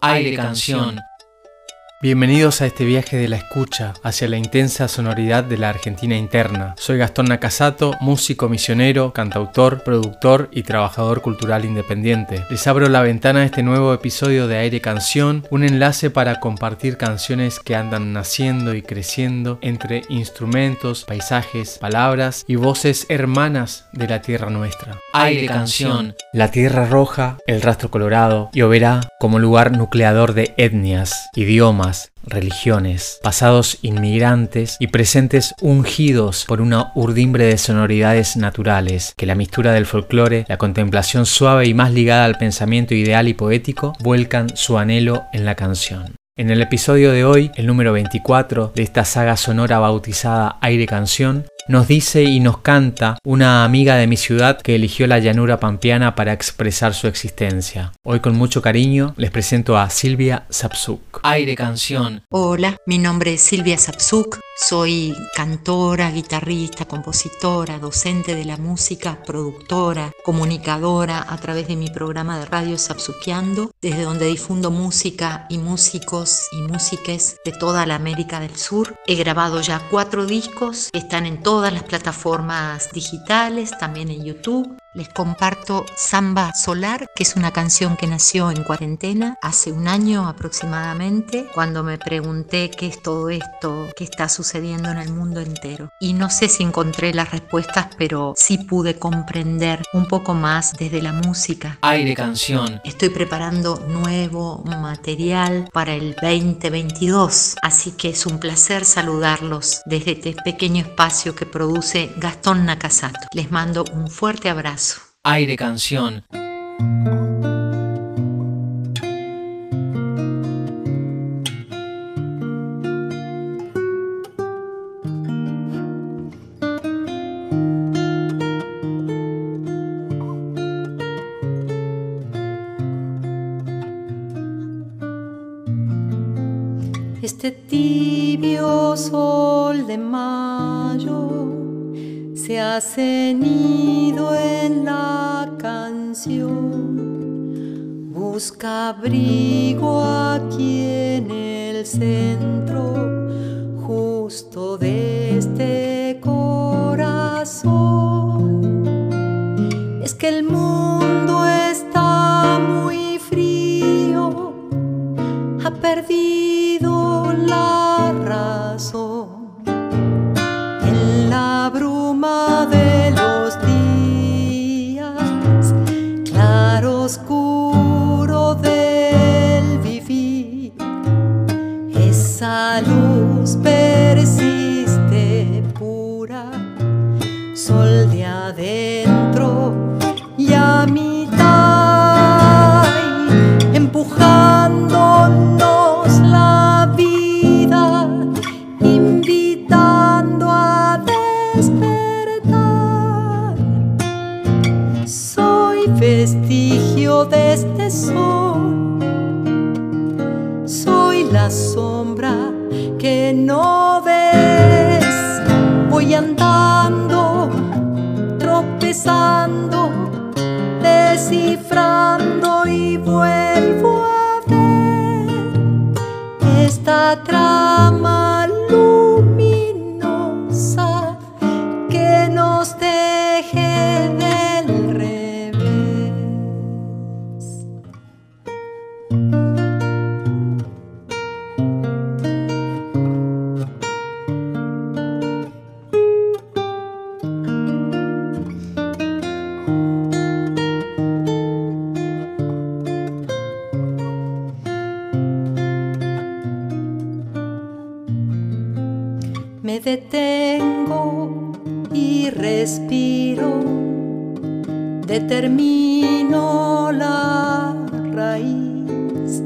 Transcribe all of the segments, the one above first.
Aire Canción. Bienvenidos a este viaje de la escucha hacia la intensa sonoridad de la Argentina interna. Soy Gastón Nakasato, músico misionero, cantautor, productor y trabajador cultural independiente. Les abro la ventana a este nuevo episodio de Aire Canción, un enlace para compartir canciones que andan naciendo y creciendo entre instrumentos, paisajes, palabras y voces hermanas de la tierra nuestra. Aire Canción. La Tierra Roja, el Rastro Colorado y Oberá como lugar nucleador de etnias, idiomas, religiones, pasados inmigrantes y presentes ungidos por una urdimbre de sonoridades naturales, que la mistura del folclore, la contemplación suave y más ligada al pensamiento ideal y poético, vuelcan su anhelo en la canción. En el episodio de hoy, el número 24 de esta saga sonora bautizada Aire Canción, nos dice y nos canta una amiga de mi ciudad que eligió la llanura pampeana para expresar su existencia. Hoy con mucho cariño les presento a Silvia Sapsuk. Aire Canción. Hola, mi nombre es Silvia Sapsuk, soy cantora, guitarrista, compositora, docente de la música, productora, comunicadora a través de mi programa de radio Sapsuqueando, desde donde difundo música y músicos y músiques de toda la América del Sur. He grabado ya cuatro discos, están en todas las plataformas digitales, también en YouTube. Les comparto Samba Solar, que es una canción que nació en cuarentena hace un año aproximadamente, cuando me pregunté qué es todo esto que está sucediendo en el mundo entero. Y no sé si encontré las respuestas, pero sí pude comprender un poco más desde la música. Aire Canción. Estoy preparando nuevo material para el 2022, así que es un placer saludarlos desde este pequeño espacio que produce Gastón Nakasato. Les mando un fuerte abrazo. Aire Canción. Este tibio sol de mayo se ha cenido en la Busca abrigo aquí en el centro, justo de este corazón. Es que el mundo está muy frío, ha perdido sol de adentro y a mitad, empujándonos la vida, invitando a despertar. Soy vestigio de este sol, soy la sombra que no ves. Voy andando, tropezando, descifrando y vuelvo a ver esta trama Me detengo y respiro, determino la raíz.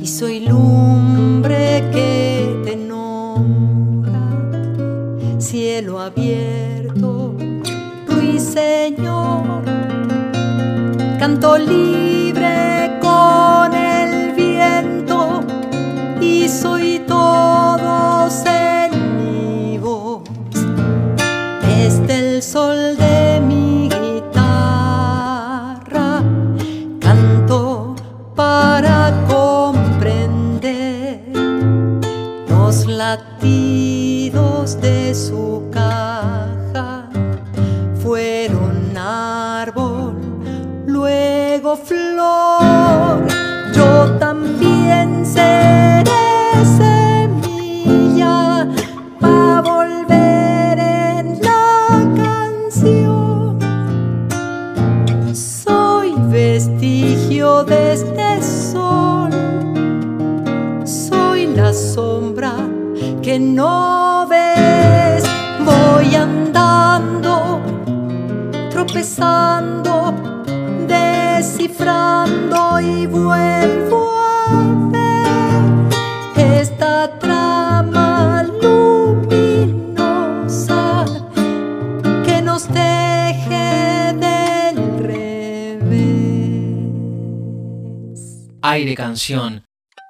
Y soy lumbre que te nombra, cielo abierto, latidos de su caja fueron árbol, luego flor. Yo también seré semilla para volver en la canción. Soy vestigio de este sol. Soy la sombra no ves. Voy andando, tropezando, descifrando y vuelvo a ver esta trama luminosa que nos teje del revés. Aire canción.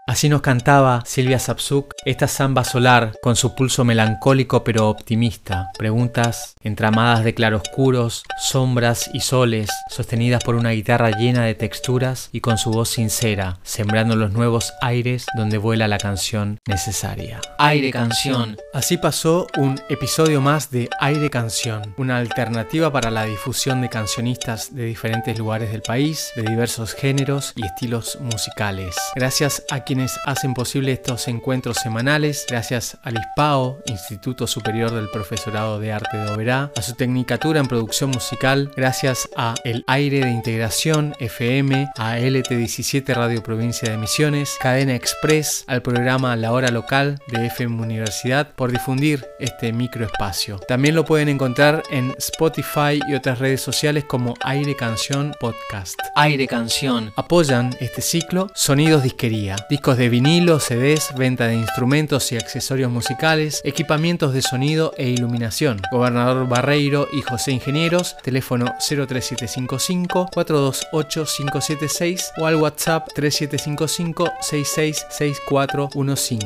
Así nos cantaba Silvia Sapsuk esta samba solar con su pulso melancólico pero optimista. Preguntas entramadas de claroscuros, sombras y soles, sostenidas por una guitarra llena de texturas y con su voz sincera, sembrando los nuevos aires donde vuela la canción necesaria. Aire canción. Así pasó un episodio más de Aire Canción, una alternativa para la difusión de cancionistas de diferentes lugares del país, de diversos géneros y estilos musicales. Gracias a quienes hacen posible estos encuentros semanales, gracias al ISPAO, Instituto Superior del Profesorado de Arte de Oberá, a su tecnicatura en producción musical, gracias a El Aire de Integración FM, a LT17 Radio Provincia de Misiones, Cadena Express, al programa La Hora Local de FM Universidad por difundir este microespacio. También lo pueden encontrar en Spotify y otras redes sociales como Aire Canción Podcast. Aire canción. Apoyan este ciclo Sonidos Disquería, de vinilo, CDs, venta de instrumentos y accesorios musicales, equipamientos de sonido e iluminación. Gobernador Barreiro y José Ingenieros, teléfono 03755 428 576 o al WhatsApp 3755 666415.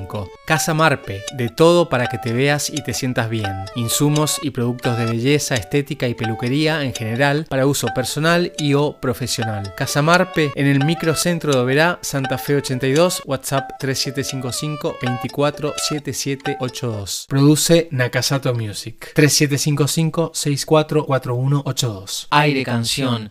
Casa Marpe, de todo para que te veas y te sientas bien. Insumos y productos de belleza, estética y peluquería en general para uso personal y o profesional. Casa Marpe en el microcentro de Oberá, Santa Fe 82, WhatsApp 3755 247782. Produce Nakasato Music 3755 644182. Aire canción.